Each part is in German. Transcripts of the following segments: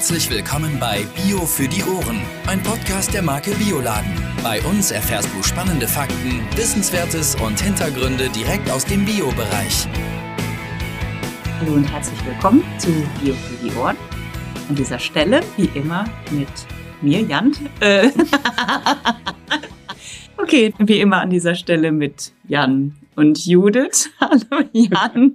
Herzlich willkommen bei Bio für die Ohren, ein Podcast der Marke Bioladen. Bei uns erfährst du spannende Fakten, Wissenswertes und Hintergründe direkt aus dem Bio-Bereich. Hallo und herzlich willkommen zu Bio für die Ohren. An dieser Stelle, wie immer, mit mir, Jan. Äh okay, wie immer an dieser Stelle mit Jan und Judith. Hallo Jan.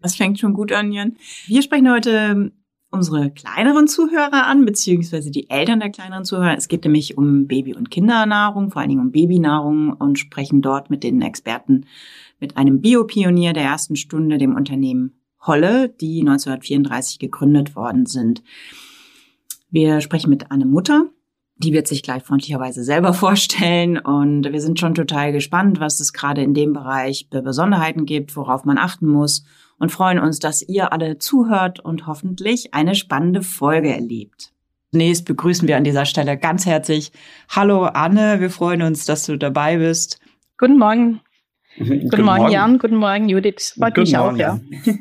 Das fängt schon gut an, Jan. Wir sprechen heute unsere kleineren Zuhörer an, beziehungsweise die Eltern der kleineren Zuhörer. Es geht nämlich um Baby- und Kindernahrung, vor allen Dingen um Babynahrung und sprechen dort mit den Experten, mit einem Biopionier der ersten Stunde, dem Unternehmen Holle, die 1934 gegründet worden sind. Wir sprechen mit Anne Mutter. Die wird sich gleich freundlicherweise selber vorstellen und wir sind schon total gespannt, was es gerade in dem Bereich Besonderheiten gibt, worauf man achten muss und freuen uns, dass ihr alle zuhört und hoffentlich eine spannende Folge erlebt. Zunächst begrüßen wir an dieser Stelle ganz herzlich. Hallo Anne, wir freuen uns, dass du dabei bist. Guten Morgen. Guten, Guten Morgen, Morgen, Jan. Guten Morgen, Judith. Freut Guten mich Morgen, auch, ja.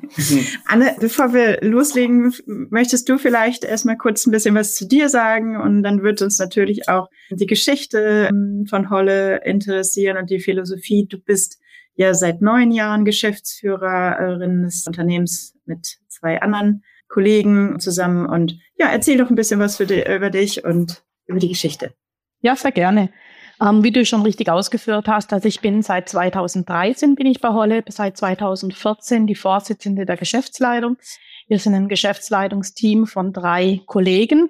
Anne, bevor wir loslegen, möchtest du vielleicht erstmal kurz ein bisschen was zu dir sagen und dann wird uns natürlich auch die Geschichte ähm, von Holle interessieren und die Philosophie. Du bist ja seit neun Jahren Geschäftsführerin des Unternehmens mit zwei anderen Kollegen zusammen und ja, erzähl doch ein bisschen was für die, über dich und über die Geschichte. Ja, sehr gerne. Ähm, wie du schon richtig ausgeführt hast, also ich bin seit 2013 bin ich bei Holle, seit 2014 die Vorsitzende der Geschäftsleitung. Wir sind ein Geschäftsleitungsteam von drei Kollegen,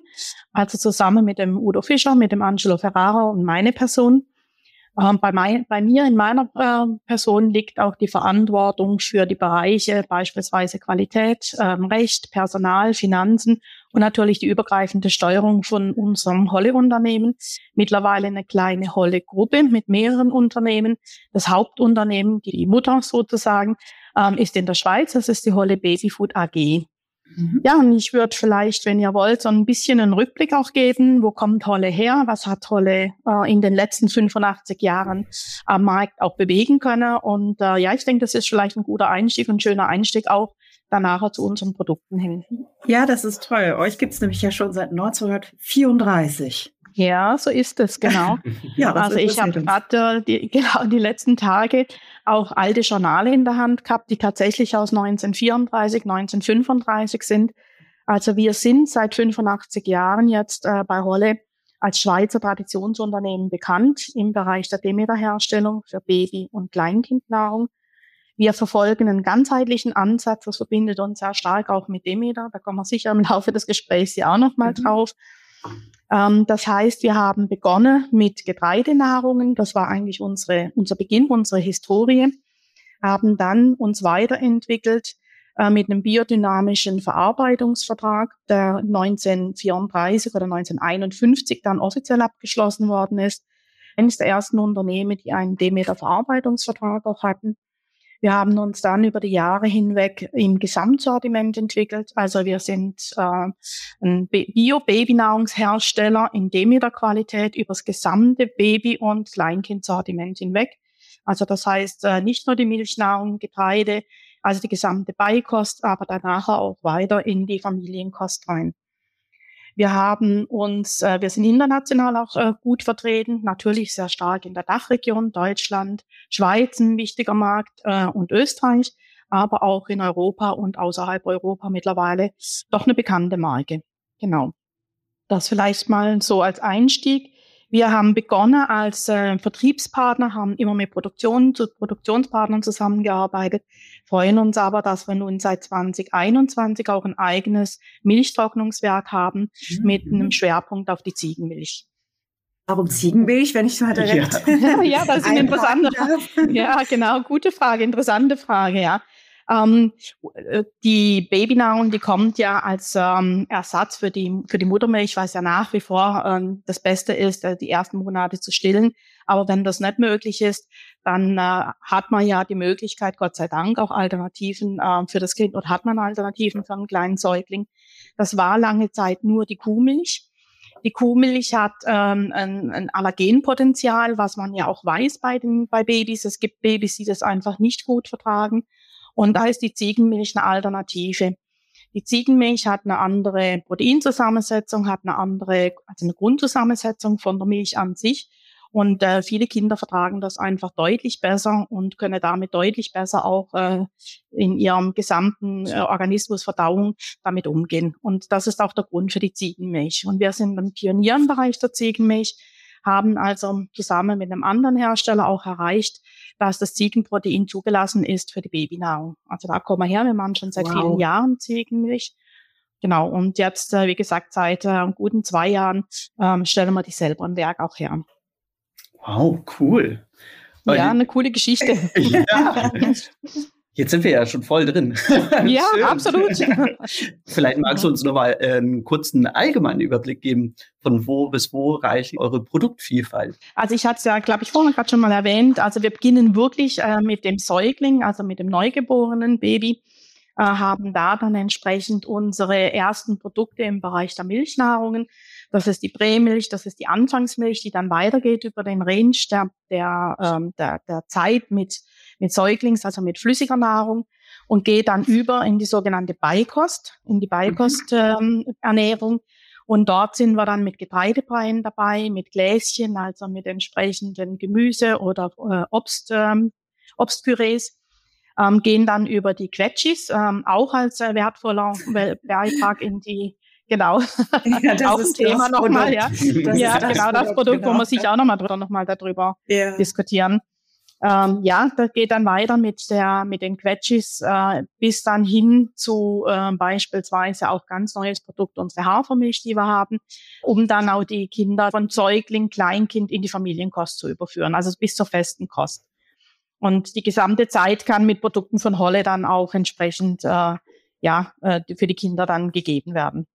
also zusammen mit dem Udo Fischer, mit dem Angelo Ferrara und meine Person. Ähm, bei, mein, bei, mir in meiner äh, Person liegt auch die Verantwortung für die Bereiche beispielsweise Qualität, ähm, Recht, Personal, Finanzen und natürlich die übergreifende Steuerung von unserem Holle-Unternehmen. Mittlerweile eine kleine Holle-Gruppe mit mehreren Unternehmen. Das Hauptunternehmen, die Mutter sozusagen, ähm, ist in der Schweiz. Das ist die Holle Babyfood AG. Mhm. Ja, und ich würde vielleicht, wenn ihr wollt, so ein bisschen einen Rückblick auch geben. Wo kommt Holle her? Was hat Holle äh, in den letzten 85 Jahren am Markt auch bewegen können? Und äh, ja, ich denke, das ist vielleicht ein guter Einstieg, ein schöner Einstieg auch danach zu unseren Produkten hin. Ja, das ist toll. Euch gibt's nämlich ja schon seit 1934. Ja, so ist es, genau. ja, also ich habe gerade die, genau die letzten Tage auch alte Journale in der Hand gehabt, die tatsächlich aus 1934, 1935 sind. Also wir sind seit 85 Jahren jetzt äh, bei Rolle als Schweizer Traditionsunternehmen bekannt im Bereich der Demeterherstellung für Baby- und Kleinkindnahrung. Wir verfolgen einen ganzheitlichen Ansatz, das verbindet uns sehr stark auch mit Demeter. Da kommen wir sicher im Laufe des Gesprächs ja auch nochmal mhm. drauf. Ähm, das heißt, wir haben begonnen mit Getreidenahrungen. Das war eigentlich unsere, unser Beginn, unsere Historie. Haben dann uns weiterentwickelt äh, mit einem biodynamischen Verarbeitungsvertrag, der 1934 oder 1951 dann offiziell abgeschlossen worden ist. Eines der ersten Unternehmen, die einen Demeter-Verarbeitungsvertrag auch hatten. Wir haben uns dann über die Jahre hinweg im Gesamtsortiment entwickelt. Also wir sind äh, ein Bio-Babynahrungshersteller in Demeter-Qualität über das gesamte Baby- und Kleinkindsortiment hinweg. Also das heißt äh, nicht nur die Milchnahrung, Getreide, also die gesamte Beikost, aber danach auch weiter in die Familienkost rein. Wir haben uns, äh, wir sind international auch äh, gut vertreten, natürlich sehr stark in der Dachregion, Deutschland, Schweiz ein wichtiger Markt äh, und Österreich, aber auch in Europa und außerhalb Europa mittlerweile doch eine bekannte Marke. Genau. Das vielleicht mal so als Einstieg. Wir haben begonnen als äh, Vertriebspartner, haben immer mit Produktion, zu Produktionspartnern zusammengearbeitet, freuen uns aber, dass wir nun seit 2021 auch ein eigenes Milchtrocknungswerk haben mhm. mit einem Schwerpunkt auf die Ziegenmilch. Warum Ziegenmilch, wenn ich so direkt? Ja, ja das ist eine interessante Frage. Ja, genau, gute Frage, interessante Frage, ja. Ähm, äh, die Babynahrung, die kommt ja als ähm, Ersatz für die, für die Muttermilch, was ja nach wie vor ähm, das Beste ist, äh, die ersten Monate zu stillen. Aber wenn das nicht möglich ist, dann äh, hat man ja die Möglichkeit, Gott sei Dank, auch Alternativen äh, für das Kind oder hat man Alternativen für einen kleinen Säugling. Das war lange Zeit nur die Kuhmilch. Die Kuhmilch hat ähm, ein, ein Allergenpotenzial, was man ja auch weiß bei den bei Babys. Es gibt Babys, die das einfach nicht gut vertragen. Und da ist die Ziegenmilch eine Alternative. Die Ziegenmilch hat eine andere Proteinzusammensetzung, hat eine andere, also eine Grundzusammensetzung von der Milch an sich. Und äh, viele Kinder vertragen das einfach deutlich besser und können damit deutlich besser auch äh, in ihrem gesamten äh, Organismus Verdauung damit umgehen. Und das ist auch der Grund für die Ziegenmilch. Und wir sind im Pionierenbereich der Ziegenmilch, haben also zusammen mit einem anderen Hersteller auch erreicht, dass das Ziegenprotein zugelassen ist für die Babynahrung. Also da kommen wir her, wir machen schon seit wow. vielen Jahren Ziegenmilch. Genau, und jetzt, äh, wie gesagt, seit äh, guten zwei Jahren ähm, stellen wir die selber im Werk auch her. Wow, cool. Ja, eine coole Geschichte. ja. Jetzt sind wir ja schon voll drin. Ja, absolut. Vielleicht magst du uns nochmal äh, einen kurzen allgemeinen Überblick geben, von wo bis wo reicht eure Produktvielfalt? Also ich hatte es ja, glaube ich, vorhin gerade schon mal erwähnt. Also wir beginnen wirklich äh, mit dem Säugling, also mit dem neugeborenen Baby, äh, haben da dann entsprechend unsere ersten Produkte im Bereich der Milchnahrungen das ist die Prämilch, das ist die Anfangsmilch, die dann weitergeht über den Range der, der, ähm, der, der Zeit mit, mit Säuglings, also mit flüssiger Nahrung und geht dann über in die sogenannte Beikost, in die Beikosternährung. Mhm. Ähm, und dort sind wir dann mit Getreidebreien dabei, mit Gläschen, also mit entsprechenden Gemüse oder äh, Obst, ähm, Obstpürees. Ähm, gehen dann über die Quetschis, ähm, auch als äh, wertvoller Beitrag in die Genau. Ja, das auch ein Thema nochmal, ja. Das ja, genau, das Produkt, genau. wo man sich auch nochmal drüber, noch mal darüber ja. diskutieren. Ähm, ja, das geht dann weiter mit der, mit den Quetschis, äh, bis dann hin zu äh, beispielsweise auch ganz neues Produkt, unsere Hafermilch, die wir haben, um dann auch die Kinder von Säugling, Kleinkind in die Familienkost zu überführen, also bis zur festen Kost. Und die gesamte Zeit kann mit Produkten von Holle dann auch entsprechend, äh, ja, äh, für die Kinder dann gegeben werden.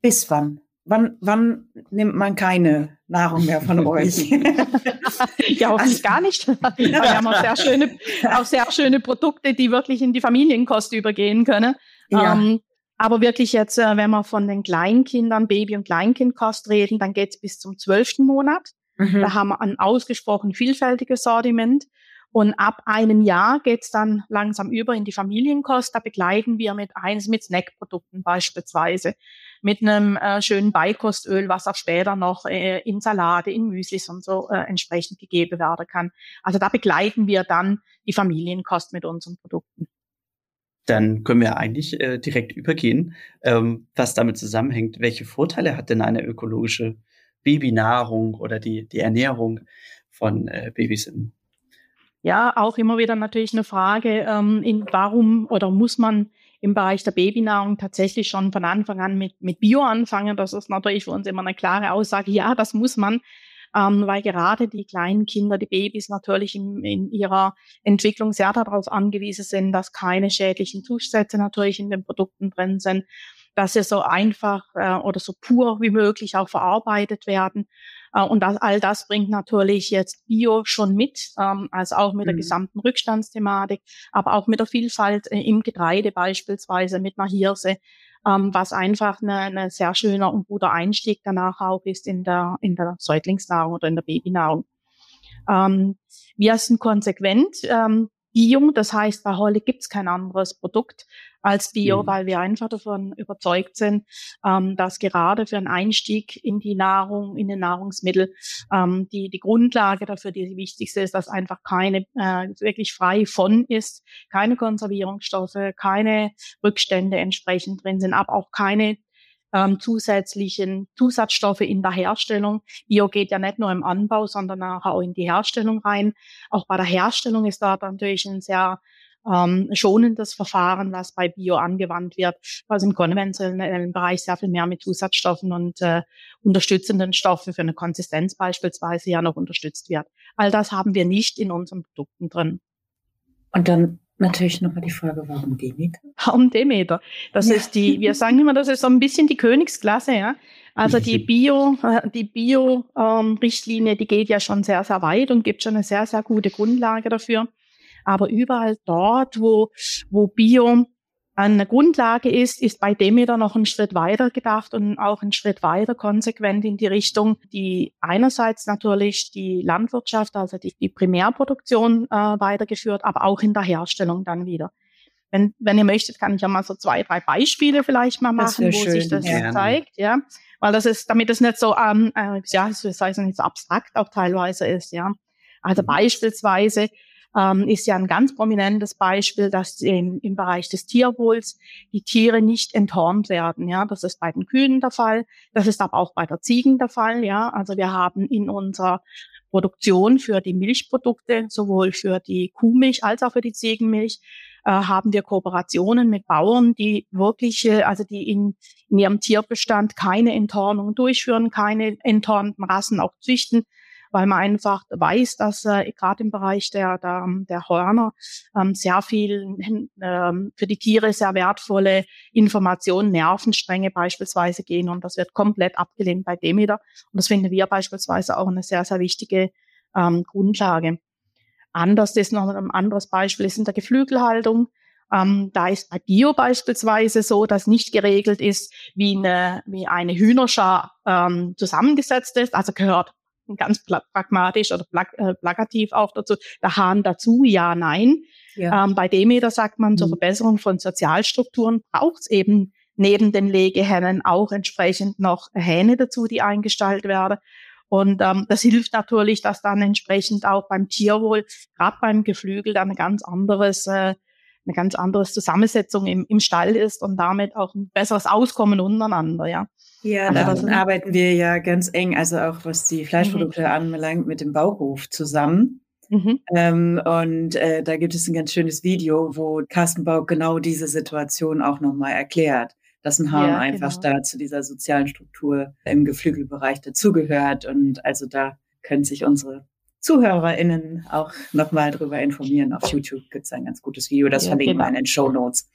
Bis wann? Wann, wann nimmt man keine Nahrung mehr von euch? ja, hoffentlich gar nicht. Wir haben auch sehr, schöne, auch sehr schöne Produkte, die wirklich in die Familienkost übergehen können. Ja. Ähm, aber wirklich jetzt, äh, wenn wir von den Kleinkindern, Baby- und Kleinkindkost reden, dann geht es bis zum zwölften Monat. Mhm. Da haben wir ein ausgesprochen vielfältiges Sortiment. Und ab einem Jahr geht's dann langsam über in die Familienkost. Da begleiten wir mit eins mit Snackprodukten beispielsweise, mit einem äh, schönen Beikostöl, was auch später noch äh, in Salate, in Müslis und so äh, entsprechend gegeben werden kann. Also da begleiten wir dann die Familienkost mit unseren Produkten. Dann können wir eigentlich äh, direkt übergehen, ähm, was damit zusammenhängt. Welche Vorteile hat denn eine ökologische Babynahrung oder die, die Ernährung von äh, Babys im ja, auch immer wieder natürlich eine Frage, ähm, in, warum oder muss man im Bereich der Babynahrung tatsächlich schon von Anfang an mit, mit Bio anfangen? Das ist natürlich für uns immer eine klare Aussage. Ja, das muss man, ähm, weil gerade die kleinen Kinder, die Babys natürlich in, in ihrer Entwicklung sehr darauf angewiesen sind, dass keine schädlichen Zusätze natürlich in den Produkten drin sind, dass sie so einfach äh, oder so pur wie möglich auch verarbeitet werden. Äh, und das, all das bringt natürlich jetzt Bio schon mit, ähm, also auch mit der mhm. gesamten Rückstandsthematik, aber auch mit der Vielfalt äh, im Getreide beispielsweise, mit einer Hirse, ähm, was einfach eine, eine sehr schöner und guter Einstieg danach auch ist in der, in der Säuglingsnahrung oder in der Babynahrung. Ähm, wir sind konsequent. Ähm, Bio, das heißt, bei Holle gibt's kein anderes Produkt als Bio, mhm. weil wir einfach davon überzeugt sind, ähm, dass gerade für einen Einstieg in die Nahrung, in den Nahrungsmittel, ähm, die, die Grundlage dafür, die wichtigste ist, dass einfach keine äh, wirklich frei von ist, keine Konservierungsstoffe, keine Rückstände entsprechend drin sind, aber auch keine ähm, zusätzlichen Zusatzstoffe in der Herstellung. Bio geht ja nicht nur im Anbau, sondern auch in die Herstellung rein. Auch bei der Herstellung ist da natürlich ein sehr ähm, schonendes Verfahren, was bei Bio angewandt wird, was im konventionellen Bereich sehr viel mehr mit Zusatzstoffen und äh, unterstützenden Stoffen für eine Konsistenz beispielsweise ja noch unterstützt wird. All das haben wir nicht in unseren Produkten drin. Und dann Natürlich nochmal die Frage, warum Demeter? Warum Demeter? Das ja. ist die, wir sagen immer, das ist so ein bisschen die Königsklasse, ja. Also die Bio, äh, die Bio-Richtlinie, ähm, die geht ja schon sehr, sehr weit und gibt schon eine sehr, sehr gute Grundlage dafür. Aber überall dort, wo, wo Bio eine Grundlage ist, ist bei Demeter noch einen Schritt weiter gedacht und auch einen Schritt weiter konsequent in die Richtung, die einerseits natürlich die Landwirtschaft, also die, die Primärproduktion äh, weitergeführt, aber auch in der Herstellung dann wieder. Wenn, wenn ihr möchtet, kann ich ja mal so zwei, drei Beispiele vielleicht mal machen, wo schön, sich das gerne. zeigt, ja. Weil das ist, damit es nicht so, ähm, äh, ja, das heißt nicht so abstrakt auch teilweise ist, ja. Also mhm. beispielsweise ähm, ist ja ein ganz prominentes Beispiel, dass in, im Bereich des Tierwohls die Tiere nicht enthornt werden. Ja, das ist bei den Kühen der Fall. Das ist aber auch bei der Ziegen der Fall. Ja, also wir haben in unserer Produktion für die Milchprodukte, sowohl für die Kuhmilch als auch für die Ziegenmilch, äh, haben wir Kooperationen mit Bauern, die wirklich, also die in, in ihrem Tierbestand keine Enthornung durchführen, keine enthornten Rassen auch züchten, weil man einfach weiß, dass äh, gerade im Bereich der, der, der Hörner ähm, sehr viel ähm, für die Tiere sehr wertvolle Informationen, Nervenstränge beispielsweise gehen und das wird komplett abgelehnt bei Demeter und das finden wir beispielsweise auch eine sehr, sehr wichtige ähm, Grundlage. Anders ist noch ein anderes Beispiel ist in der Geflügelhaltung. Ähm, da ist bei Bio beispielsweise so, dass nicht geregelt ist, wie eine, wie eine Hühnerschar ähm, zusammengesetzt ist. Also gehört ganz pragmatisch oder äh, plakativ auch dazu, der Hahn dazu, ja, nein. Ja. Ähm, bei Demeter sagt man, mhm. zur Verbesserung von Sozialstrukturen braucht es eben neben den Legehennen auch entsprechend noch Hähne dazu, die eingestellt werden. Und ähm, das hilft natürlich, dass dann entsprechend auch beim Tierwohl, gerade beim Geflügel, dann ein ganz anderes, äh, eine ganz andere Zusammensetzung im, im Stall ist und damit auch ein besseres Auskommen untereinander, ja. Ja, also, da arbeiten wir ja ganz eng, also auch was die Fleischprodukte mhm. anbelangt, mit dem Bauhof zusammen. Mhm. Ähm, und äh, da gibt es ein ganz schönes Video, wo Carsten Bauk genau diese Situation auch nochmal erklärt, dass ein Hahn ja, einfach genau. da zu dieser sozialen Struktur im Geflügelbereich dazugehört. Und also da können sich unsere ZuhörerInnen auch nochmal drüber informieren. Auf YouTube gibt es ein ganz gutes Video, das ja, verlinken genau. wir in den Show Notes.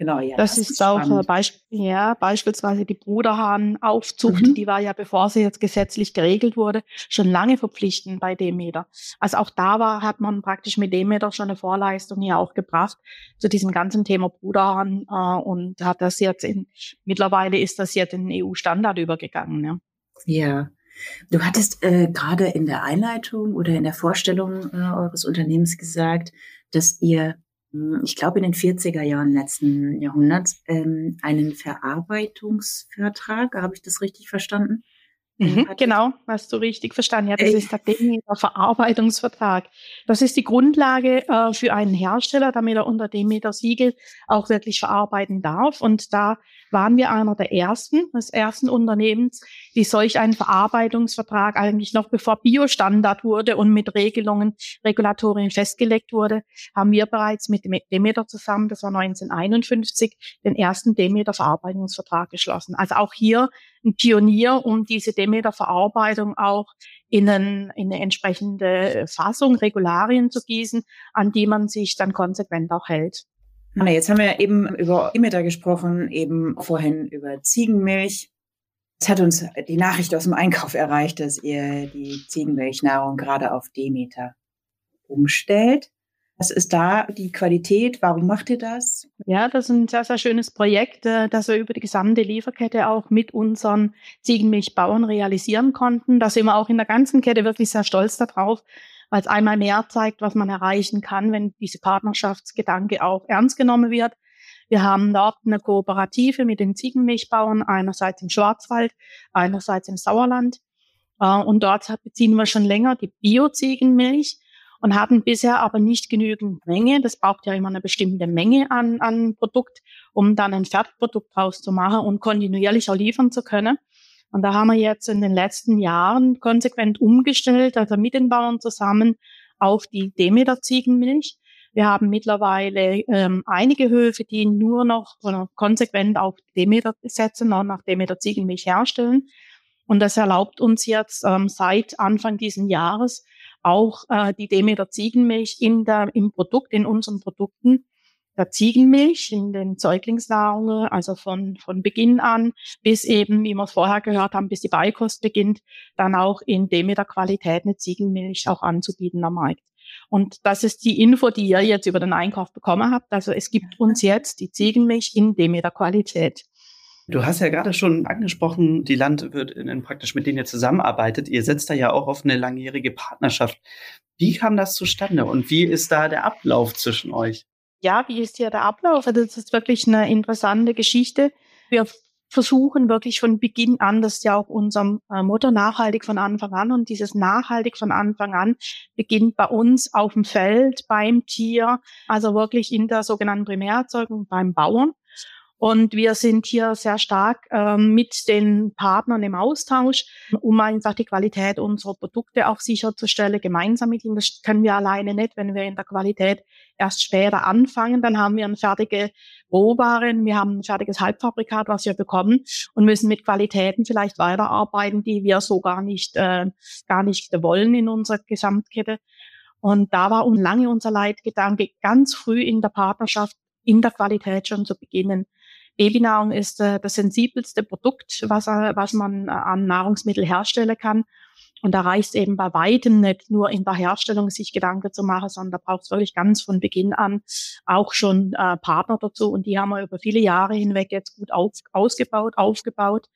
Genau, ja. Das, das ist, ist auch äh, Beisp ja, beispielsweise die Bruderhahnaufzucht, mhm. die war ja, bevor sie jetzt gesetzlich geregelt wurde, schon lange verpflichtend bei Demeter. Also auch da war, hat man praktisch mit Demeter schon eine Vorleistung hier auch gebracht zu diesem ganzen Thema Bruderhahn äh, und hat das jetzt in, mittlerweile ist das jetzt in den EU-Standard übergegangen. Ja. ja. Du hattest äh, gerade in der Einleitung oder in der Vorstellung äh, eures Unternehmens gesagt, dass ihr ich glaube in den 40er Jahren letzten Jahrhunderts, ähm, einen Verarbeitungsvertrag. Habe ich das richtig verstanden? Mhm, genau, hast du richtig verstanden. Ja, das ist der Demeter Verarbeitungsvertrag. Das ist die Grundlage äh, für einen Hersteller, damit er unter Demeter Siegel auch wirklich verarbeiten darf. Und da waren wir einer der ersten, des ersten Unternehmens, die solch einen Verarbeitungsvertrag eigentlich noch bevor Biostandard wurde und mit Regelungen, Regulatorien festgelegt wurde, haben wir bereits mit Demeter zusammen, das war 1951, den ersten Demeter Verarbeitungsvertrag geschlossen. Also auch hier ein Pionier, um diese Demeter-Verarbeitung auch in, einen, in eine entsprechende Fassung, Regularien zu gießen, an die man sich dann konsequent auch hält. Anna, jetzt haben wir eben über Demeter gesprochen, eben vorhin über Ziegenmilch. Es hat uns die Nachricht aus dem Einkauf erreicht, dass ihr die Ziegenmilchnahrung gerade auf Demeter umstellt. Was ist da die Qualität? Warum macht ihr das? Ja, das ist ein sehr, sehr schönes Projekt, äh, das wir über die gesamte Lieferkette auch mit unseren Ziegenmilchbauern realisieren konnten. Da sind wir auch in der ganzen Kette wirklich sehr stolz darauf, weil es einmal mehr zeigt, was man erreichen kann, wenn diese Partnerschaftsgedanke auch ernst genommen wird. Wir haben dort eine Kooperative mit den Ziegenmilchbauern, einerseits im Schwarzwald, einerseits im Sauerland. Äh, und dort beziehen wir schon länger die Bio-Ziegenmilch und hatten bisher aber nicht genügend Menge. Das braucht ja immer eine bestimmte Menge an, an Produkt, um dann ein Fertigprodukt draus zu machen und kontinuierlich auch liefern zu können. Und da haben wir jetzt in den letzten Jahren konsequent umgestellt, also mit den Bauern zusammen auf die Demeter-Ziegenmilch. Wir haben mittlerweile ähm, einige Höfe, die nur noch oder konsequent auf Demeter setzen und nach Demeter Ziegenmilch herstellen. Und das erlaubt uns jetzt ähm, seit Anfang diesen Jahres auch äh, die Demeter Ziegenmilch in der, im Produkt, in unseren Produkten der Ziegenmilch in den Säuglingsnahrungen, also von, von Beginn an bis eben, wie wir es vorher gehört haben, bis die Beikost beginnt, dann auch in Demeter Qualität eine Ziegenmilch auch anzubieten am Markt. Und das ist die Info, die ihr jetzt über den Einkauf bekommen habt. Also es gibt uns jetzt die Ziegenmilch in Demeter Qualität. Du hast ja gerade schon angesprochen, die Landwirtinnen praktisch, mit denen ihr zusammenarbeitet. Ihr setzt da ja auch auf eine langjährige Partnerschaft. Wie kam das zustande und wie ist da der Ablauf zwischen euch? ja, wie ist hier der Ablauf? Also das ist wirklich eine interessante Geschichte. Wir versuchen wirklich von Beginn an, das ist ja auch unserem äh, Motto, nachhaltig von Anfang an. Und dieses nachhaltig von Anfang an beginnt bei uns auf dem Feld, beim Tier, also wirklich in der sogenannten Primärerzeugung beim Bauern. Und wir sind hier sehr stark ähm, mit den Partnern im Austausch, um einfach die Qualität unserer Produkte auch sicherzustellen, gemeinsam mit ihnen. Das können wir alleine nicht, wenn wir in der Qualität erst später anfangen. Dann haben wir eine fertige Rohwaren, wir haben ein fertiges Halbfabrikat, was wir bekommen und müssen mit Qualitäten vielleicht weiterarbeiten, die wir so gar nicht, äh, gar nicht wollen in unserer Gesamtkette. Und da war lange unser Leitgedanke, ganz früh in der Partnerschaft in der Qualität schon zu beginnen. Babynahrung ist äh, das sensibelste Produkt, was, äh, was man äh, an Nahrungsmittel herstellen kann. Und da reicht es eben bei weitem nicht nur in der Herstellung sich Gedanken zu machen, sondern da braucht es wirklich ganz von Beginn an auch schon äh, Partner dazu. Und die haben wir über viele Jahre hinweg jetzt gut auf, ausgebaut, aufgebaut.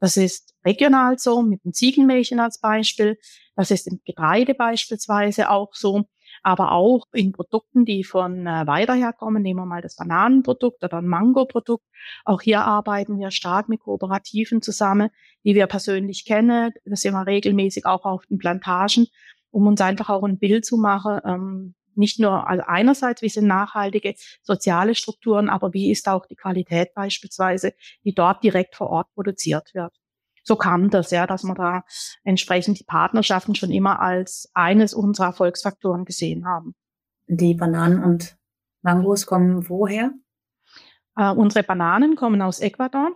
Das ist regional so, mit dem Ziegenmilchen als Beispiel. Das ist im Getreide beispielsweise auch so aber auch in Produkten, die von äh, weiter herkommen. Nehmen wir mal das Bananenprodukt oder ein Mango-Produkt. Auch hier arbeiten wir stark mit Kooperativen zusammen, die wir persönlich kennen. Das sind wir regelmäßig auch auf den Plantagen, um uns einfach auch ein Bild zu machen, ähm, nicht nur also einerseits, wie sind nachhaltige soziale Strukturen, aber wie ist auch die Qualität beispielsweise, die dort direkt vor Ort produziert wird so kam das, ja, dass wir da entsprechend die Partnerschaften schon immer als eines unserer Erfolgsfaktoren gesehen haben. Die Bananen und Mangos kommen woher? Äh, unsere Bananen kommen aus Ecuador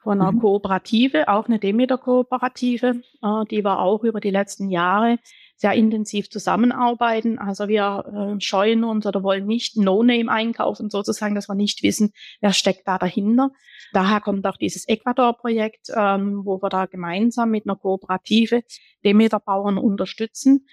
von einer mhm. Kooperative, auch eine Demeter-Kooperative. Äh, die war auch über die letzten Jahre sehr intensiv zusammenarbeiten. Also wir äh, scheuen uns oder wollen nicht No-Name einkaufen, sozusagen, dass wir nicht wissen, wer steckt da dahinter. Daher kommt auch dieses Ecuador-Projekt, ähm, wo wir da gemeinsam mit einer Kooperative Demeter-Bauern unterstützen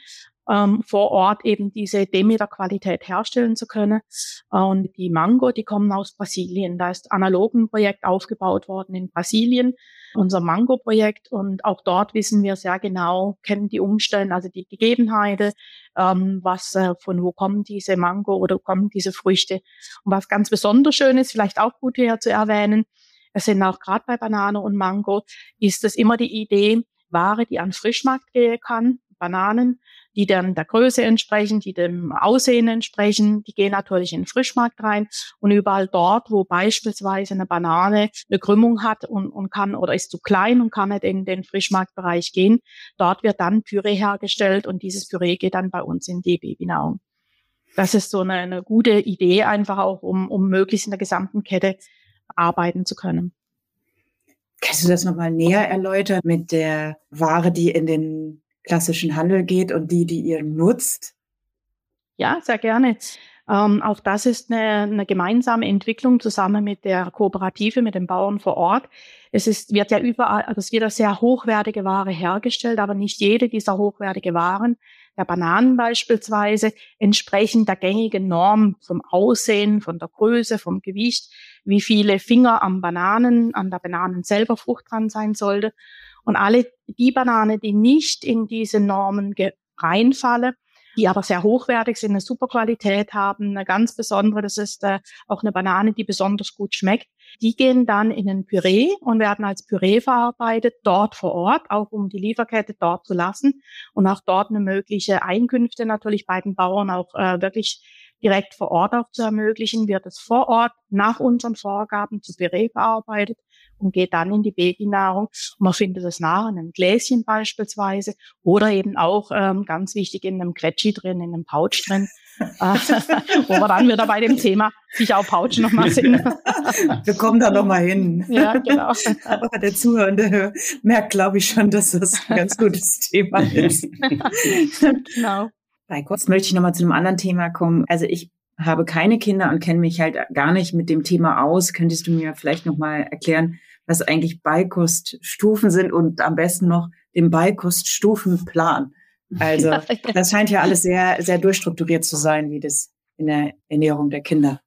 ähm, vor Ort eben diese Demeter-Qualität herstellen zu können. Und die Mango, die kommen aus Brasilien. Da ist analog ein Projekt aufgebaut worden in Brasilien, unser Mango-Projekt. Und auch dort wissen wir sehr genau, kennen die Umstände, also die Gegebenheiten, ähm, was äh, von wo kommen diese Mango oder kommen diese Früchte. Und was ganz besonders schön ist, vielleicht auch gut hier zu erwähnen, es sind auch gerade bei Banane und Mango, ist es immer die Idee, Ware, die an Frischmarkt gehen kann, Bananen, die dann der Größe entsprechen, die dem Aussehen entsprechen. Die gehen natürlich in den Frischmarkt rein und überall dort, wo beispielsweise eine Banane eine Krümmung hat und, und kann oder ist zu klein und kann nicht in den Frischmarktbereich gehen, dort wird dann Püree hergestellt und dieses Püree geht dann bei uns in die Babynahrung. Das ist so eine, eine gute Idee einfach auch, um, um möglichst in der gesamten Kette arbeiten zu können. Kannst du das nochmal näher erläutern mit der Ware, die in den klassischen Handel geht und die, die ihr nutzt? Ja, sehr gerne. Ähm, auch das ist eine, eine gemeinsame Entwicklung zusammen mit der Kooperative, mit den Bauern vor Ort. Es ist, wird ja überall, also es wird ja sehr hochwertige Ware hergestellt, aber nicht jede dieser hochwertige Waren, der Bananen beispielsweise, entsprechen der gängigen Norm vom Aussehen, von der Größe, vom Gewicht, wie viele Finger am Bananen, an der Bananen selber Frucht dran sein sollte. Und alle die Banane, die nicht in diese Normen reinfallen, die aber sehr hochwertig sind, eine super Qualität haben, eine ganz besondere, das ist äh, auch eine Banane, die besonders gut schmeckt. Die gehen dann in ein Püree und werden als Püree verarbeitet, dort vor Ort, auch um die Lieferkette dort zu lassen und auch dort eine mögliche Einkünfte natürlich bei den Bauern auch äh, wirklich direkt vor Ort auch zu ermöglichen, wird es vor Ort nach unseren Vorgaben zu Püree verarbeitet und geht dann in die Babynahrung. Und man findet es nach in einem Gläschen beispielsweise oder eben auch ähm, ganz wichtig in einem Quetschi drin, in einem Pouch drin, äh, wo wir dann wieder bei dem Thema sich auch Pouch nochmal sind. Wir kommen da nochmal hin. Ja, genau. Aber der Zuhörende merkt, glaube ich, schon, dass das ein ganz gutes Thema ist. genau. Bei kurz möchte ich nochmal zu einem anderen Thema kommen. Also ich habe keine Kinder und kenne mich halt gar nicht mit dem Thema aus. Könntest du mir vielleicht nochmal erklären, was eigentlich Beikoststufen sind und am besten noch den Beikoststufenplan? Also das scheint ja alles sehr, sehr durchstrukturiert zu sein, wie das in der Ernährung der Kinder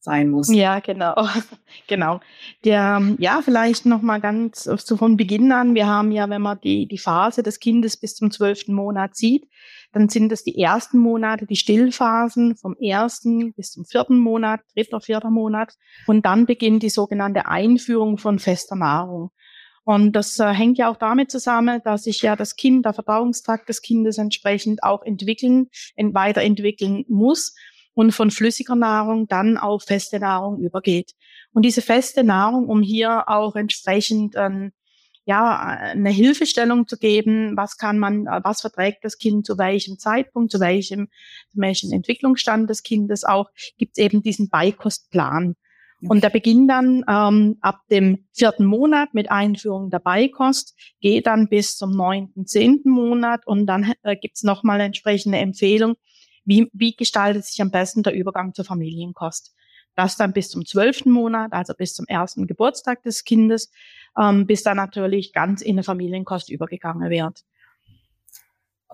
sein muss. Ja, genau, genau. Der, ja, vielleicht noch mal ganz so von Beginn an. Wir haben ja, wenn man die die Phase des Kindes bis zum zwölften Monat sieht, Dann sind es die ersten Monate, die Stillphasen vom ersten bis zum vierten Monat, dritter, vierter Monat. Und dann beginnt die sogenannte Einführung von fester Nahrung. Und das äh, hängt ja auch damit zusammen, dass sich ja das Kind, der Verdauungstrakt des Kindes entsprechend auch entwickeln, weiterentwickeln muss und von flüssiger Nahrung dann auf feste Nahrung übergeht. Und diese feste Nahrung, um hier auch entsprechend ähm, ja, eine Hilfestellung zu geben, was kann man, was verträgt das Kind zu welchem Zeitpunkt, zu welchem, zu welchem Entwicklungsstand des Kindes auch, gibt es eben diesen Beikostplan. Und der beginnt dann ähm, ab dem vierten Monat mit Einführung der Beikost, geht dann bis zum neunten, zehnten Monat und dann äh, gibt es nochmal entsprechende Empfehlung, wie, wie gestaltet sich am besten der Übergang zur Familienkost. Das dann bis zum zwölften Monat, also bis zum ersten Geburtstag des Kindes, ähm, bis dann natürlich ganz in eine Familienkost übergegangen wird.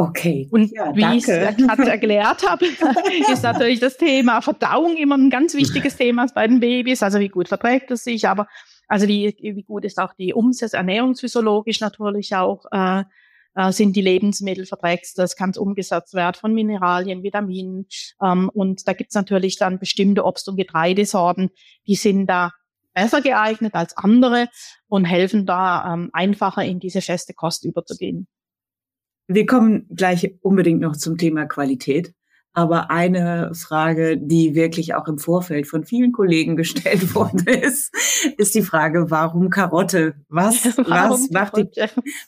Okay. Und ja, wie ich es gerade erklärt habe, ist natürlich das Thema Verdauung immer ein ganz wichtiges Thema bei den Babys. Also wie gut verträgt es sich, aber also wie, wie gut ist auch die Umsetzung ernährungsphysiologisch natürlich auch, äh, äh, sind die Lebensmittel verträgst, das kann umgesetzt werden von Mineralien, Vitaminen. Ähm, und da gibt's natürlich dann bestimmte Obst- und Getreidesorten, die sind da besser geeignet als andere und helfen da ähm, einfacher in diese feste Kost überzugehen. Wir kommen gleich unbedingt noch zum Thema Qualität. Aber eine Frage, die wirklich auch im Vorfeld von vielen Kollegen gestellt worden ist, ist die Frage, warum Karotte? Was, warum was, macht, Die,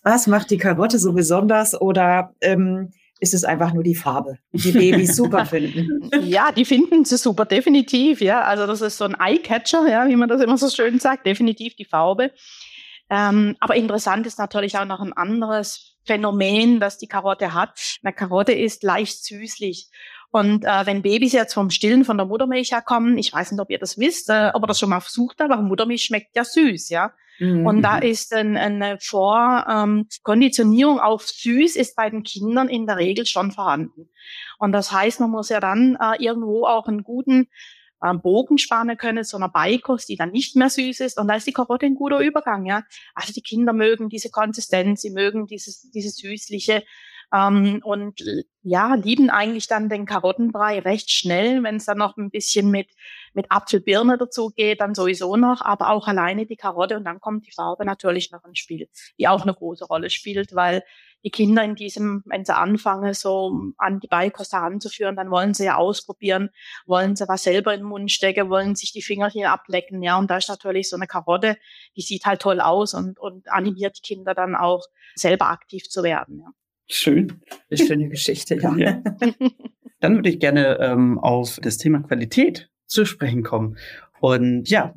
was macht die Karotte so besonders? Oder ähm, ist es einfach nur die Farbe, die Babys super finden? Ja, die finden sie super, definitiv. Ja, also das ist so ein Eye-Catcher, ja, wie man das immer so schön sagt, definitiv die Farbe. Ähm, aber interessant ist natürlich auch noch ein anderes Phänomen, das die Karotte hat. Eine Karotte ist leicht süßlich. Und äh, wenn Babys jetzt vom Stillen von der Muttermilch herkommen, ich weiß nicht, ob ihr das wisst, äh, ob ihr das schon mal versucht habt, aber Muttermilch schmeckt ja süß, ja. Mhm. Und da ist ein, eine Vorkonditionierung ähm, auf süß ist bei den Kindern in der Regel schon vorhanden. Und das heißt, man muss ja dann äh, irgendwo auch einen guten ähm, Bogen spannen können, so einer Beikost, die dann nicht mehr süß ist. Und da ist die Karotte ein guter Übergang, ja. Also die Kinder mögen diese Konsistenz, sie mögen dieses, dieses süßliche. Ähm, und ja, lieben eigentlich dann den Karottenbrei recht schnell, wenn es dann noch ein bisschen mit, mit Apfelbirne dazu geht, dann sowieso noch, aber auch alleine die Karotte und dann kommt die Farbe natürlich noch ins Spiel, die auch eine große Rolle spielt, weil die Kinder in diesem, wenn sie anfangen, so an die Beikost heranzuführen, dann wollen sie ja ausprobieren, wollen sie was selber in den Mund stecken, wollen sich die Finger hier ablecken, ja, und da ist natürlich so eine Karotte, die sieht halt toll aus und, und animiert die Kinder dann auch selber aktiv zu werden, ja. Schön. Eine schöne Geschichte, ja. ja. Dann würde ich gerne ähm, auf das Thema Qualität zu sprechen kommen. Und ja,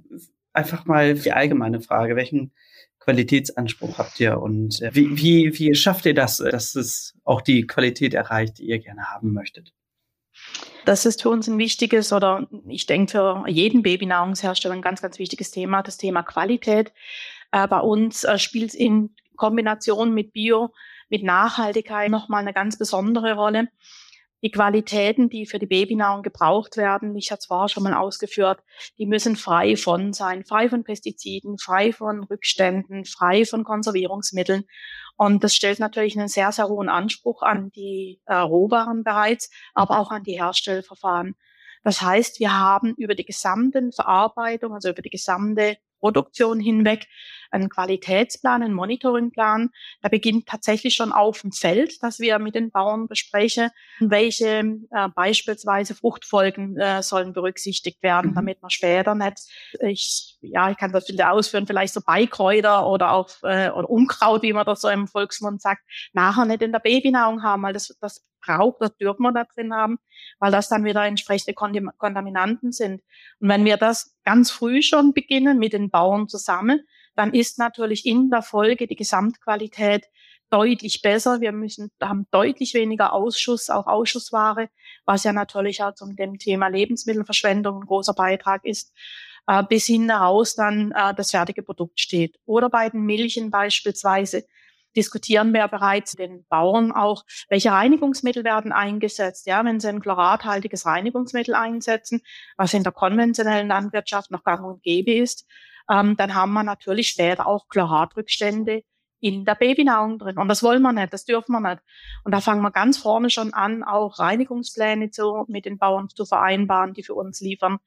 einfach mal die allgemeine Frage, welchen Qualitätsanspruch habt ihr und äh, wie, wie, wie schafft ihr das, dass es auch die Qualität erreicht, die ihr gerne haben möchtet? Das ist für uns ein wichtiges oder ich denke für jeden Babynahrungshersteller ein ganz, ganz wichtiges Thema, das Thema Qualität. Äh, bei uns äh, spielt in Kombination mit Bio, mit Nachhaltigkeit nochmal eine ganz besondere Rolle die Qualitäten, die für die Babynahrung gebraucht werden, ich hatte vorher schon mal ausgeführt, die müssen frei von sein, frei von Pestiziden, frei von Rückständen, frei von Konservierungsmitteln. Und das stellt natürlich einen sehr, sehr hohen Anspruch an die äh, Rohwaren bereits, aber auch an die Herstellverfahren. Das heißt, wir haben über die gesamte Verarbeitung, also über die gesamte Produktion hinweg einen Qualitätsplan, einen Monitoringplan. Der beginnt tatsächlich schon auf dem Feld, dass wir mit den Bauern besprechen, welche äh, beispielsweise Fruchtfolgen äh, sollen berücksichtigt werden, mhm. damit man später nicht, ich, ja, ich kann das wieder ausführen, vielleicht so Beikräuter oder auch äh, oder Unkraut, wie man das so im Volksmund sagt, nachher nicht in der Babynahrung haben, weil das, das braucht, das dürfen wir da drin haben, weil das dann wieder entsprechende Kontaminanten sind. Und wenn wir das ganz früh schon beginnen mit den Bauern zusammen, dann ist natürlich in der Folge die Gesamtqualität deutlich besser. Wir müssen, haben deutlich weniger Ausschuss, auch Ausschussware, was ja natürlich auch zum dem Thema Lebensmittelverschwendung ein großer Beitrag ist, äh, bis hin heraus dann äh, das fertige Produkt steht. Oder bei den Milchen beispielsweise diskutieren wir bereits den Bauern auch, welche Reinigungsmittel werden eingesetzt. Ja, wenn sie ein chlorathaltiges Reinigungsmittel einsetzen, was in der konventionellen Landwirtschaft noch gang und gäbe ist, ähm, dann haben wir natürlich später auch Chloratrückstände in der Babynahrung drin. Und das wollen wir nicht, das dürfen wir nicht. Und da fangen wir ganz vorne schon an, auch Reinigungspläne zu, mit den Bauern zu vereinbaren, die für uns liefern,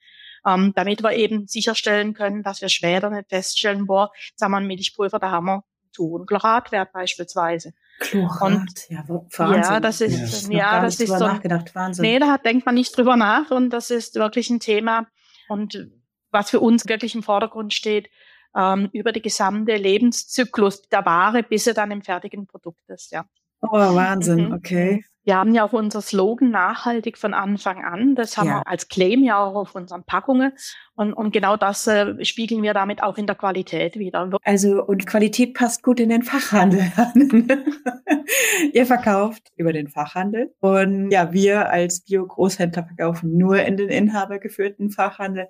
ähm, damit wir eben sicherstellen können, dass wir später nicht feststellen, boah, jetzt haben wir ein Milchpulver, da haben wir hohen Chloratwert beispielsweise. Chlorat, und, ja, Wahnsinn. Ja, das ist, ja, ja das ist so. Nachgedacht. Wahnsinn. Nee, da denkt man nicht drüber nach und das ist wirklich ein Thema und was für uns wirklich im Vordergrund steht, ähm, über die gesamte Lebenszyklus der Ware, bis er dann im fertigen Produkt ist, ja. Oh, Wahnsinn, mhm. okay. Wir haben ja auch unser Slogan nachhaltig von Anfang an. Das haben ja. wir als Claim ja auch auf unseren Packungen. Und, und genau das äh, spiegeln wir damit auch in der Qualität wieder. Also, und Qualität passt gut in den Fachhandel an. Ihr verkauft über den Fachhandel. Und ja, wir als Bio-Großhändler verkaufen nur in den inhabergeführten Fachhandel.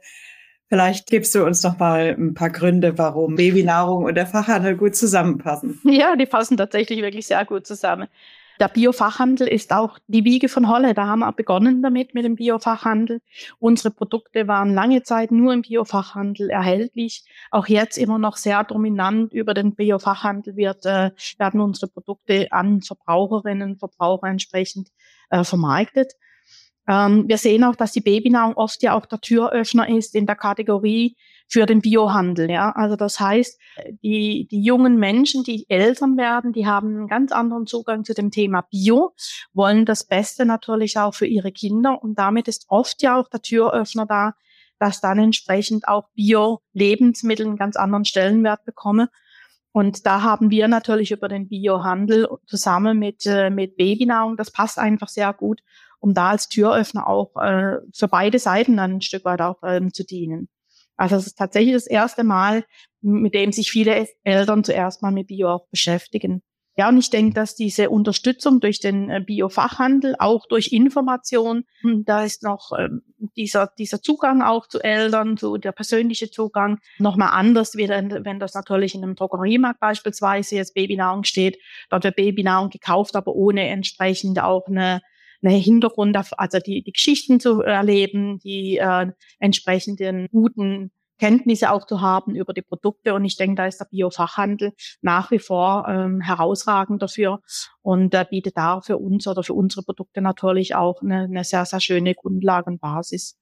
Vielleicht gibst du uns noch mal ein paar Gründe, warum Babynahrung und der Fachhandel gut zusammenpassen. Ja, die passen tatsächlich wirklich sehr gut zusammen. Der Biofachhandel ist auch die Wiege von Holle. Da haben wir begonnen damit, mit dem Biofachhandel. Unsere Produkte waren lange Zeit nur im Biofachhandel erhältlich. Auch jetzt immer noch sehr dominant über den Biofachhandel wird, äh, werden unsere Produkte an Verbraucherinnen und Verbraucher entsprechend äh, vermarktet. Ähm, wir sehen auch, dass die Babynahrung oft ja auch der Türöffner ist in der Kategorie für den Biohandel. Ja, also das heißt, die, die jungen Menschen, die Eltern werden, die haben einen ganz anderen Zugang zu dem Thema Bio, wollen das Beste natürlich auch für ihre Kinder und damit ist oft ja auch der Türöffner da, dass dann entsprechend auch Bio-Lebensmittel einen ganz anderen Stellenwert bekommen. Und da haben wir natürlich über den Biohandel zusammen mit, äh, mit Babynahrung, das passt einfach sehr gut, um da als Türöffner auch äh, für beide Seiten dann ein Stück weit auch ähm, zu dienen. Also es ist tatsächlich das erste Mal, mit dem sich viele Eltern zuerst mal mit Bio auch beschäftigen. Ja, und ich denke, dass diese Unterstützung durch den äh, Biofachhandel, auch durch Information, hm, da ist noch ähm, dieser, dieser Zugang auch zu Eltern, so der persönliche Zugang nochmal anders, wie wenn, wenn das natürlich in einem Drogeriemarkt beispielsweise jetzt Babynahrung steht. Dort wird Babynahrung gekauft, aber ohne entsprechend auch eine, eine Hintergrund, also die, die Geschichten zu erleben, die äh, entsprechenden guten Kenntnisse auch zu haben über die Produkte. Und ich denke, da ist der Biofachhandel nach wie vor ähm, herausragend dafür und äh, bietet da für uns oder für unsere Produkte natürlich auch eine, eine sehr, sehr schöne Grundlage und Basis.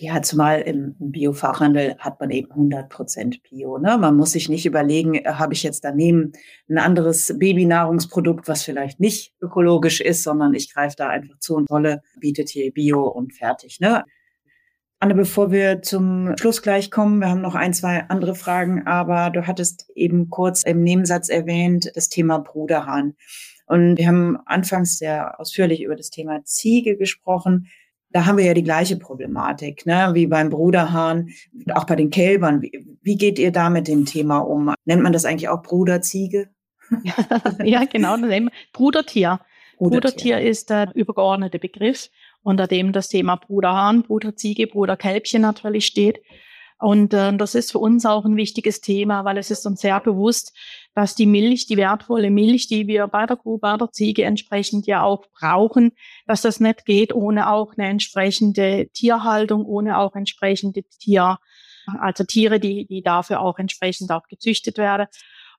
Ja, zumal im Biofachhandel hat man eben 100 Prozent Bio. Ne? Man muss sich nicht überlegen, äh, habe ich jetzt daneben ein anderes Babynahrungsprodukt, was vielleicht nicht ökologisch ist, sondern ich greife da einfach zu und Rolle bietet hier Bio und fertig. Ne? Anne, bevor wir zum Schluss gleich kommen, wir haben noch ein, zwei andere Fragen, aber du hattest eben kurz im Nebensatz erwähnt das Thema Bruderhahn. Und wir haben anfangs sehr ausführlich über das Thema Ziege gesprochen da haben wir ja die gleiche Problematik, ne, wie beim Bruderhahn, auch bei den Kälbern. Wie, wie geht ihr da mit dem Thema um? Nennt man das eigentlich auch Bruderziege? ja, genau, Brudertier. Brudertier. Brudertier ist der übergeordnete Begriff, unter dem das Thema Bruderhahn, Bruderziege, Bruderkälbchen natürlich steht. Und äh, das ist für uns auch ein wichtiges Thema, weil es ist uns sehr bewusst, dass die Milch, die wertvolle Milch, die wir bei der Kuh, bei der Ziege entsprechend ja auch brauchen, dass das nicht geht ohne auch eine entsprechende Tierhaltung, ohne auch entsprechende Tier, also Tiere, die, die dafür auch entsprechend auch gezüchtet werden.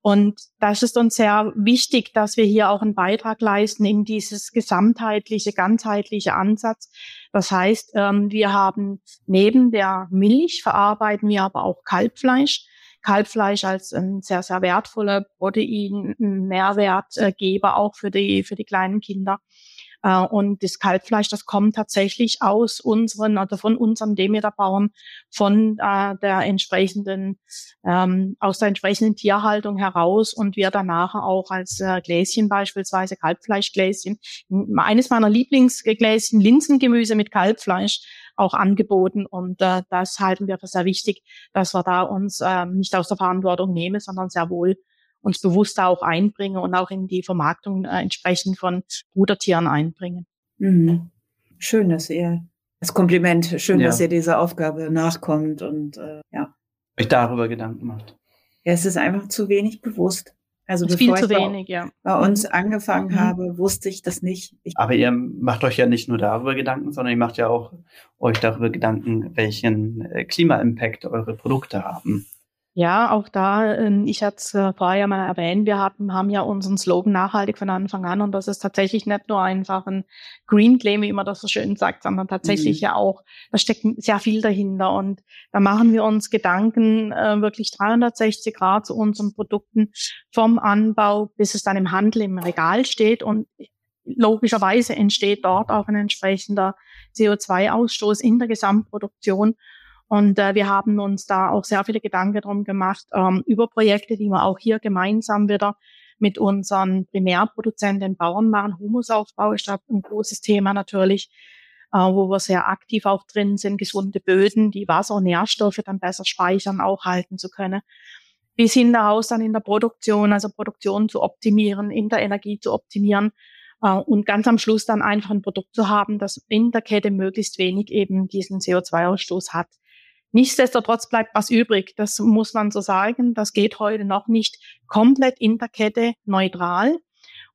Und das ist uns sehr wichtig, dass wir hier auch einen Beitrag leisten in dieses gesamtheitliche, ganzheitliche Ansatz. Das heißt, ähm, wir haben neben der Milch verarbeiten wir aber auch Kalbfleisch. Kalbfleisch als ein sehr, sehr wertvoller Protein, Mehrwertgeber auch für die, für die kleinen Kinder. Äh, und das Kalbfleisch, das kommt tatsächlich aus unseren oder von unseren Demeterbauern, von äh, der entsprechenden, ähm, aus der entsprechenden Tierhaltung heraus und wir danach auch als äh, Gläschen beispielsweise, Kalbfleischgläschen, eines meiner Lieblingsgläschen, Linsengemüse mit Kalbfleisch, auch angeboten. Und äh, das halten wir für sehr wichtig, dass wir da uns äh, nicht aus der Verantwortung nehmen, sondern sehr wohl uns bewusster auch einbringen und auch in die Vermarktung äh, entsprechend von Brudertieren einbringen. Mhm. Schön, dass ihr das Kompliment, schön, ja. dass ihr dieser Aufgabe nachkommt und äh, ja. Euch darüber Gedanken macht. Ja, es ist einfach zu wenig bewusst. Also bevor viel zu wenig, ja. bei uns angefangen mhm. habe, wusste ich das nicht. Ich Aber ihr macht euch ja nicht nur darüber Gedanken, sondern ihr macht ja auch euch darüber Gedanken, welchen äh, Klima-Impact eure Produkte haben. Ja, auch da, ähm, ich hatte es äh, vorher mal erwähnt, wir hatten, haben ja unseren Slogan nachhaltig von Anfang an und das ist tatsächlich nicht nur einfach ein Green Claim, wie man das so schön sagt, sondern tatsächlich mhm. ja auch, da steckt sehr viel dahinter und da machen wir uns Gedanken äh, wirklich 360 Grad zu unseren Produkten vom Anbau, bis es dann im Handel im Regal steht und logischerweise entsteht dort auch ein entsprechender CO2-Ausstoß in der Gesamtproduktion. Und äh, wir haben uns da auch sehr viele Gedanken drum gemacht ähm, über Projekte, die wir auch hier gemeinsam wieder mit unseren Primärproduzenten Bauern machen. Humusaufbau ist da ein großes Thema natürlich, äh, wo wir sehr aktiv auch drin sind, gesunde Böden, die Wasser und Nährstoffe dann besser speichern, auch halten zu können. Bis hin daraus dann in der Produktion, also Produktion zu optimieren, in der Energie zu optimieren äh, und ganz am Schluss dann einfach ein Produkt zu haben, das in der Kette möglichst wenig eben diesen CO2-Ausstoß hat. Nichtsdestotrotz bleibt was übrig. Das muss man so sagen. Das geht heute noch nicht komplett in der Kette neutral.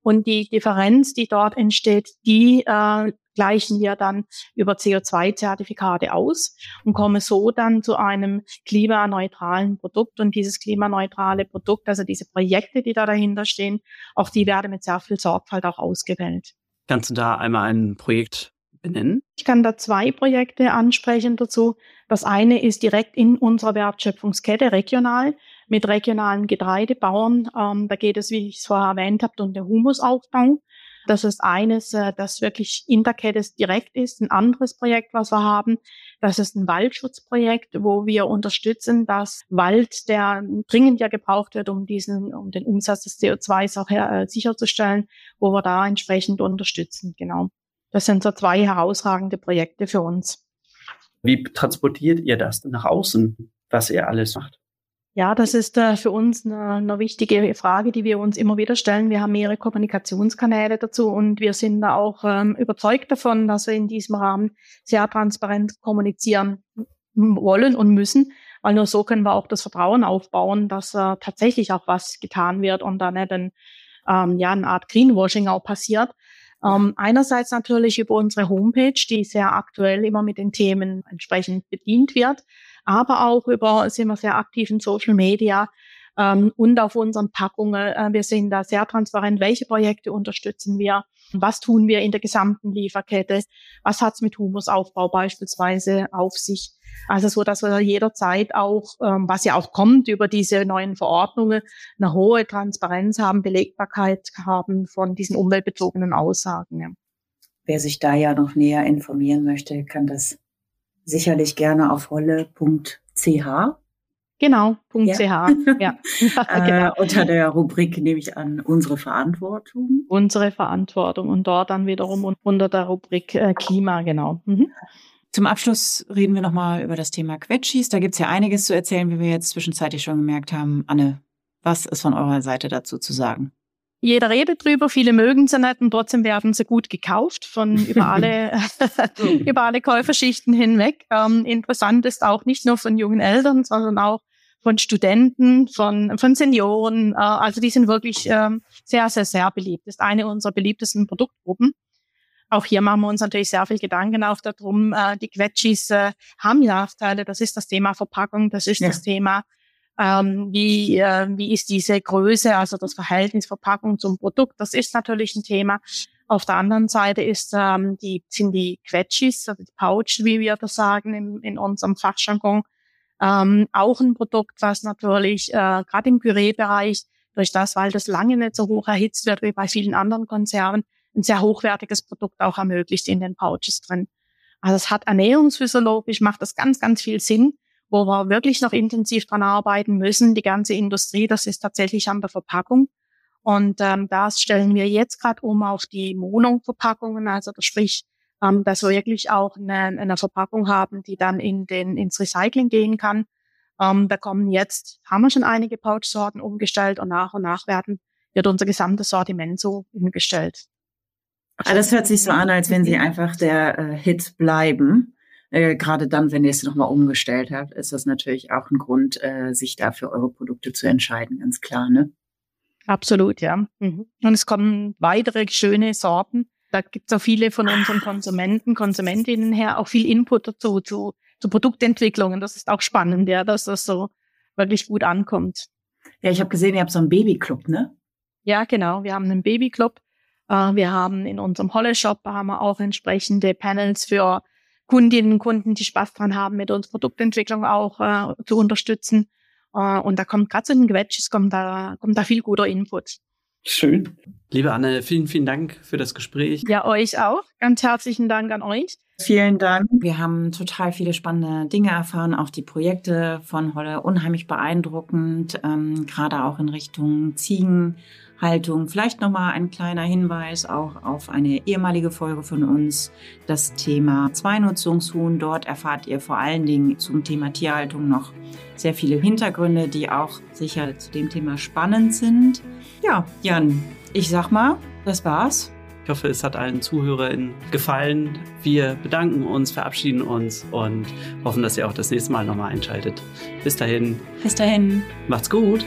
Und die Differenz, die dort entsteht, die äh, gleichen wir dann über CO2-Zertifikate aus und kommen so dann zu einem klimaneutralen Produkt. Und dieses klimaneutrale Produkt, also diese Projekte, die da dahinter stehen, auch die werden mit sehr viel Sorgfalt auch ausgewählt. Kannst du da einmal ein Projekt benennen? Ich kann da zwei Projekte ansprechen dazu. Das eine ist direkt in unserer Wertschöpfungskette regional mit regionalen Getreidebauern. Ähm, da geht es, wie ich es vorher erwähnt habe, um den Humusaufbau. Das ist eines, äh, das wirklich in der Kette direkt ist. Ein anderes Projekt, was wir haben, das ist ein Waldschutzprojekt, wo wir unterstützen, dass Wald, der dringend ja gebraucht wird, um diesen, um den Umsatz des CO2s auch her, äh, sicherzustellen, wo wir da entsprechend unterstützen. Genau. Das sind so zwei herausragende Projekte für uns. Wie transportiert ihr das nach außen, was ihr alles macht? Ja, das ist äh, für uns eine, eine, wichtige Frage, die wir uns immer wieder stellen. Wir haben mehrere Kommunikationskanäle dazu und wir sind da auch ähm, überzeugt davon, dass wir in diesem Rahmen sehr transparent kommunizieren wollen und müssen, weil nur so können wir auch das Vertrauen aufbauen, dass äh, tatsächlich auch was getan wird und da nicht ein, ähm, ja, eine Art Greenwashing auch passiert. Ähm, einerseits natürlich über unsere Homepage, die sehr aktuell immer mit den Themen entsprechend bedient wird, aber auch über, sind wir sehr aktiv in Social Media, ähm, und auf unseren Packungen. Äh, wir sind da sehr transparent, welche Projekte unterstützen wir, was tun wir in der gesamten Lieferkette, was hat's mit Humusaufbau beispielsweise auf sich. Also so, dass wir jederzeit auch, ähm, was ja auch kommt über diese neuen Verordnungen, eine hohe Transparenz haben, Belegbarkeit haben von diesen umweltbezogenen Aussagen. Ja. Wer sich da ja noch näher informieren möchte, kann das sicherlich gerne auf rolle.ch Genau, .ch. Ja. ja. genau. Äh, unter der Rubrik nehme ich an unsere Verantwortung. Unsere Verantwortung und dort dann wiederum unter der Rubrik äh, Klima, genau. Mhm. Zum Abschluss reden wir nochmal über das Thema Quetschis. Da gibt es ja einiges zu erzählen, wie wir jetzt zwischenzeitlich schon gemerkt haben. Anne, was ist von eurer Seite dazu zu sagen? Jeder redet drüber, viele mögen sie nicht und trotzdem werden sie gut gekauft von über alle, über alle Käuferschichten hinweg. Ähm, interessant ist auch nicht nur von jungen Eltern, sondern auch von Studenten, von, von Senioren. Äh, also die sind wirklich ähm, sehr, sehr, sehr beliebt. Das ist eine unserer beliebtesten Produktgruppen. Auch hier machen wir uns natürlich sehr viel Gedanken auf darum. Äh, die Quetschis äh, haben Nachteile. Das ist das Thema Verpackung, das ist ja. das Thema, ähm, wie, äh, wie ist diese Größe, also das Verhältnis Verpackung zum Produkt. Das ist natürlich ein Thema. Auf der anderen Seite ist, ähm, die, sind die Quetschis, also die Pouch, wie wir das sagen in, in unserem Fachjargon, ähm, auch ein Produkt, was natürlich äh, gerade im Püree-Bereich durch das, weil das lange nicht so hoch erhitzt wird wie bei vielen anderen Konserven, ein sehr hochwertiges Produkt auch ermöglicht in den Pouches drin. Also es hat ernährungsphysiologisch, macht das ganz, ganz viel Sinn, wo wir wirklich noch intensiv dran arbeiten müssen. Die ganze Industrie, das ist tatsächlich an der Verpackung. Und ähm, das stellen wir jetzt gerade um auf die Mono-Verpackungen, also das sprich ähm, dass wir wirklich auch eine, eine Verpackung haben, die dann in den, ins Recycling gehen kann. Ähm, da kommen jetzt, haben wir schon einige Pouch-Sorten umgestellt und nach und nach werden, wird unser gesamtes Sortiment so umgestellt. Also das hört sich so an, als wenn Sie einfach der äh, Hit bleiben. Äh, Gerade dann, wenn ihr es nochmal umgestellt habt, ist das natürlich auch ein Grund, äh, sich da für eure Produkte zu entscheiden, ganz klar, ne? Absolut, ja. Mhm. Und es kommen weitere schöne Sorten da gibt es auch viele von unseren Konsumenten, Konsumentinnen her, auch viel Input dazu, zu, zu Produktentwicklungen. Das ist auch spannend, ja, dass das so wirklich gut ankommt. Ja, ich habe gesehen, ihr habt so einen Babyclub, ne? Ja, genau. Wir haben einen Babyclub. Äh, wir haben in unserem Holle Shop haben wir auch entsprechende Panels für Kundinnen und Kunden, die Spaß dran haben, mit uns Produktentwicklung auch äh, zu unterstützen. Äh, und da kommt gerade zu den Quetschs, kommt da, kommt da viel guter Input. Schön. Liebe Anne, vielen, vielen Dank für das Gespräch. Ja, euch auch. Ganz herzlichen Dank an euch. Vielen Dank. Wir haben total viele spannende Dinge erfahren, auch die Projekte von Holle unheimlich beeindruckend, ähm, gerade auch in Richtung Ziegen. Haltung. Vielleicht nochmal ein kleiner Hinweis auch auf eine ehemalige Folge von uns, das Thema Zweinutzungshuhn. Dort erfahrt ihr vor allen Dingen zum Thema Tierhaltung noch sehr viele Hintergründe, die auch sicher zu dem Thema spannend sind. Ja, Jan, ich sag mal, das war's. Ich hoffe, es hat allen ZuhörerInnen gefallen. Wir bedanken uns, verabschieden uns und hoffen, dass ihr auch das nächste Mal nochmal einschaltet. Bis dahin. Bis dahin. Macht's gut.